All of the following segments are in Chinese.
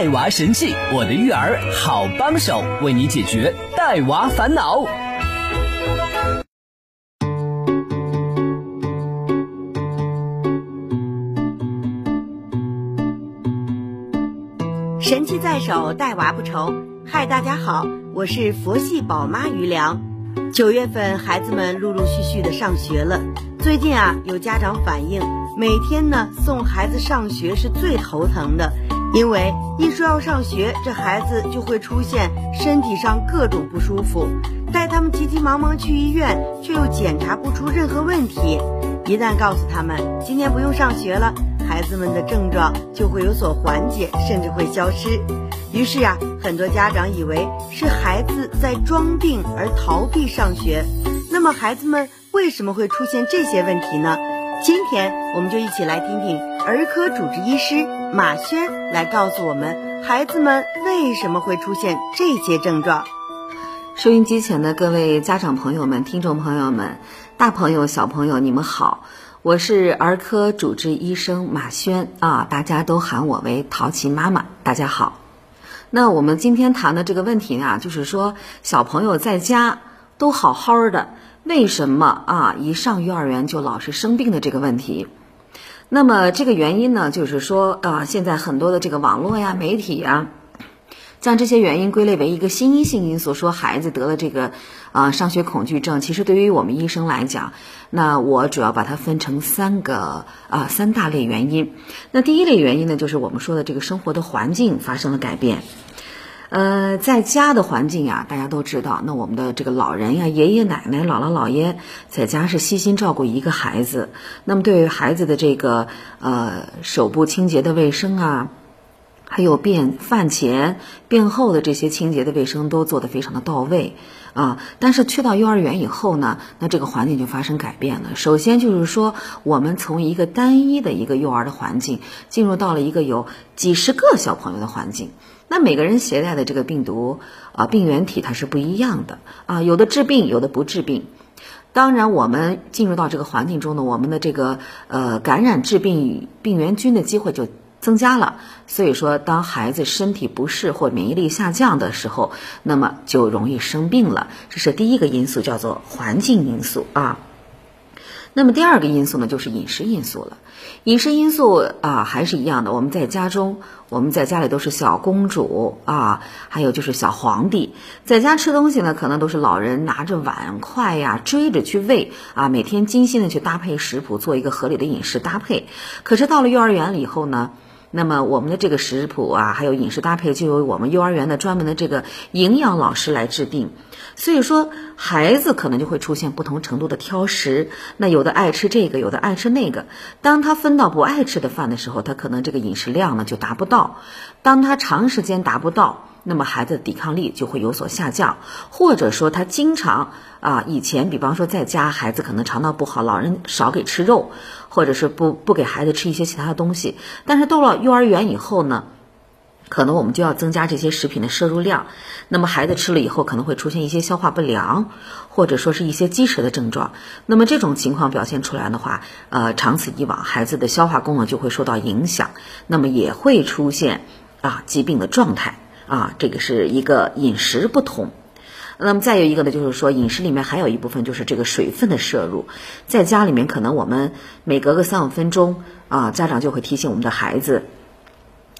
带娃神器，我的育儿好帮手，为你解决带娃烦恼。神器在手，带娃不愁。嗨，大家好，我是佛系宝妈于良。九月份，孩子们陆陆续续的上学了。最近啊，有家长反映，每天呢送孩子上学是最头疼的。因为一说要上学，这孩子就会出现身体上各种不舒服，带他们急急忙忙去医院，却又检查不出任何问题。一旦告诉他们今天不用上学了，孩子们的症状就会有所缓解，甚至会消失。于是呀，很多家长以为是孩子在装病而逃避上学。那么，孩子们为什么会出现这些问题呢？今天我们就一起来听听儿科主治医师马轩来告诉我们，孩子们为什么会出现这些症状。收音机前的各位家长朋友们、听众朋友们、大朋友、小朋友，你们好，我是儿科主治医生马轩啊，大家都喊我为淘气妈妈。大家好，那我们今天谈的这个问题呢，就是说小朋友在家都好好的。为什么啊？一上幼儿园就老是生病的这个问题，那么这个原因呢，就是说啊，现在很多的这个网络呀、媒体呀，将这些原因归类为一个心因性因素，说孩子得了这个啊上学恐惧症。其实对于我们医生来讲，那我主要把它分成三个啊三大类原因。那第一类原因呢，就是我们说的这个生活的环境发生了改变。呃，在家的环境呀，大家都知道，那我们的这个老人呀，爷爷奶奶、姥姥姥爷在家是悉心照顾一个孩子，那么对于孩子的这个呃手部清洁的卫生啊，还有便饭前、便后的这些清洁的卫生都做得非常的到位啊。但是去到幼儿园以后呢，那这个环境就发生改变了。首先就是说，我们从一个单一的一个幼儿的环境，进入到了一个有几十个小朋友的环境。那每个人携带的这个病毒啊，病原体它是不一样的啊，有的治病，有的不治病。当然，我们进入到这个环境中呢，我们的这个呃感染致病病原菌的机会就增加了。所以说，当孩子身体不适或免疫力下降的时候，那么就容易生病了。这是第一个因素，叫做环境因素啊。那么第二个因素呢，就是饮食因素了。饮食因素啊，还是一样的。我们在家中，我们在家里都是小公主啊，还有就是小皇帝，在家吃东西呢，可能都是老人拿着碗筷呀，追着去喂啊，每天精心的去搭配食谱，做一个合理的饮食搭配。可是到了幼儿园了以后呢？那么我们的这个食谱啊，还有饮食搭配，就由我们幼儿园的专门的这个营养老师来制定。所以说，孩子可能就会出现不同程度的挑食。那有的爱吃这个，有的爱吃那个。当他分到不爱吃的饭的时候，他可能这个饮食量呢就达不到。当他长时间达不到。那么孩子的抵抗力就会有所下降，或者说他经常啊，以前比方说在家孩子可能肠道不好，老人少给吃肉，或者是不不给孩子吃一些其他的东西，但是到了幼儿园以后呢，可能我们就要增加这些食品的摄入量，那么孩子吃了以后可能会出现一些消化不良，或者说是一些积食的症状，那么这种情况表现出来的话，呃，长此以往，孩子的消化功能就会受到影响，那么也会出现啊疾病的状态。啊，这个是一个饮食不同，那么再有一个呢，就是说饮食里面还有一部分就是这个水分的摄入，在家里面可能我们每隔个三五分钟啊，家长就会提醒我们的孩子，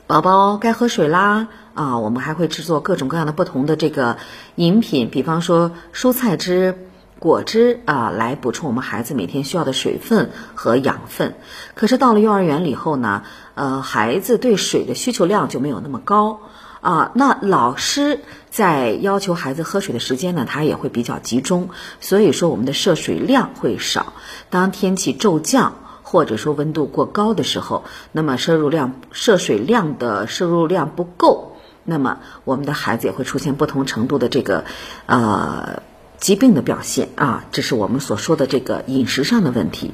宝宝该喝水啦啊，我们还会制作各种各样的不同的这个饮品，比方说蔬菜汁、果汁啊，来补充我们孩子每天需要的水分和养分。可是到了幼儿园以后呢，呃，孩子对水的需求量就没有那么高。啊，那老师在要求孩子喝水的时间呢，他也会比较集中，所以说我们的摄水量会少。当天气骤降或者说温度过高的时候，那么摄入量、摄水量的摄入量不够，那么我们的孩子也会出现不同程度的这个呃疾病的表现啊，这是我们所说的这个饮食上的问题。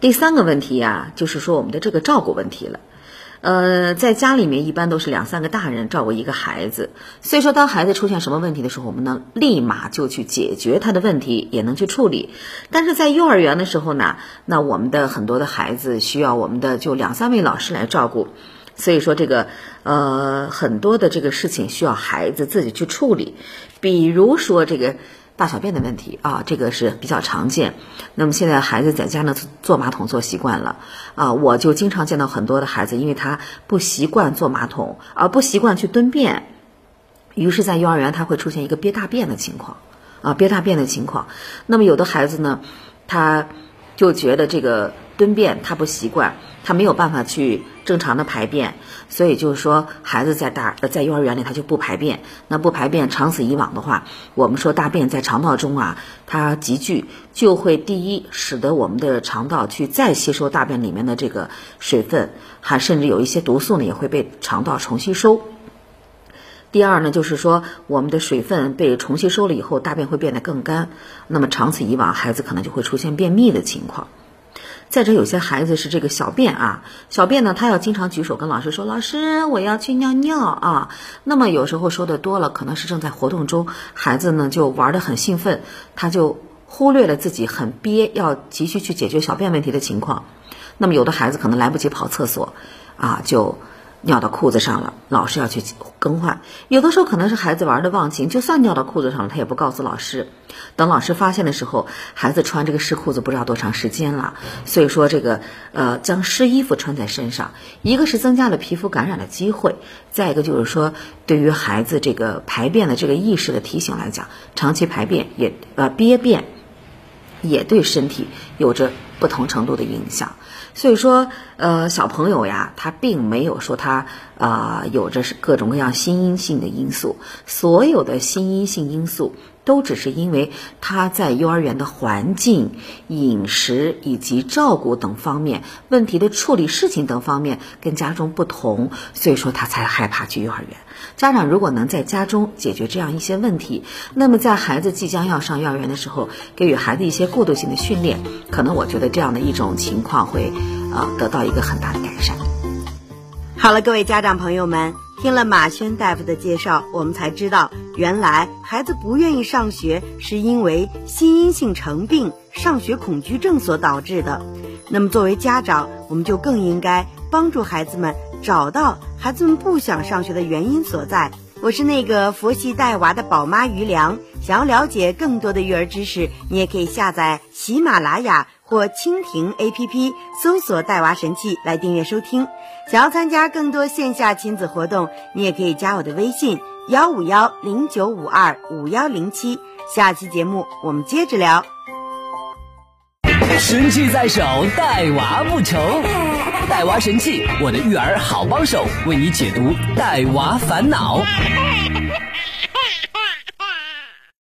第三个问题呀，就是说我们的这个照顾问题了。呃，在家里面一般都是两三个大人照顾一个孩子，所以说当孩子出现什么问题的时候，我们呢立马就去解决他的问题，也能去处理。但是在幼儿园的时候呢，那我们的很多的孩子需要我们的就两三位老师来照顾，所以说这个呃很多的这个事情需要孩子自己去处理，比如说这个。大小便的问题啊，这个是比较常见。那么现在孩子在家呢坐马桶坐习惯了啊，我就经常见到很多的孩子，因为他不习惯坐马桶，而不习惯去蹲便，于是，在幼儿园他会出现一个憋大便的情况啊，憋大便的情况。那么有的孩子呢，他就觉得这个蹲便他不习惯，他没有办法去。正常的排便，所以就是说，孩子在大在幼儿园里他就不排便，那不排便，长此以往的话，我们说大便在肠道中啊，它积聚就会第一使得我们的肠道去再吸收大便里面的这个水分，还甚至有一些毒素呢也会被肠道重吸收。第二呢，就是说我们的水分被重吸收了以后，大便会变得更干，那么长此以往，孩子可能就会出现便秘的情况。再者，有些孩子是这个小便啊，小便呢，他要经常举手跟老师说：“老师，我要去尿尿啊。”那么有时候说的多了，可能是正在活动中，孩子呢就玩的很兴奋，他就忽略了自己很憋，要急需去解决小便问题的情况。那么有的孩子可能来不及跑厕所，啊，就。尿到裤子上了，老师要去更换。有的时候可能是孩子玩的忘情，就算尿到裤子上了，他也不告诉老师。等老师发现的时候，孩子穿这个湿裤子不知道多长时间了。所以说这个呃，将湿衣服穿在身上，一个是增加了皮肤感染的机会，再一个就是说对于孩子这个排便的这个意识的提醒来讲，长期排便也呃憋便，也对身体有着不同程度的影响。所以说，呃，小朋友呀，他并没有说他啊有着是各种各样心因性的因素，所有的心因性因素都只是因为他在幼儿园的环境、饮食以及照顾等方面问题的处理事情等方面跟家中不同，所以说他才害怕去幼儿园。家长如果能在家中解决这样一些问题，那么在孩子即将要上幼儿园的时候，给予孩子一些过渡性的训练，可能我觉得这样的一种情况会，呃，得到一个很大的改善。好了，各位家长朋友们，听了马轩大夫的介绍，我们才知道，原来孩子不愿意上学是因为心因性成病、上学恐惧症所导致的。那么作为家长，我们就更应该帮助孩子们。找到孩子们不想上学的原因所在。我是那个佛系带娃的宝妈于良。想要了解更多的育儿知识，你也可以下载喜马拉雅或蜻蜓 APP，搜索“带娃神器”来订阅收听。想要参加更多线下亲子活动，你也可以加我的微信幺五幺零九五二五幺零七。下期节目我们接着聊。神器在手，带娃不愁。带娃神器，我的育儿好帮手，为你解读带娃烦恼。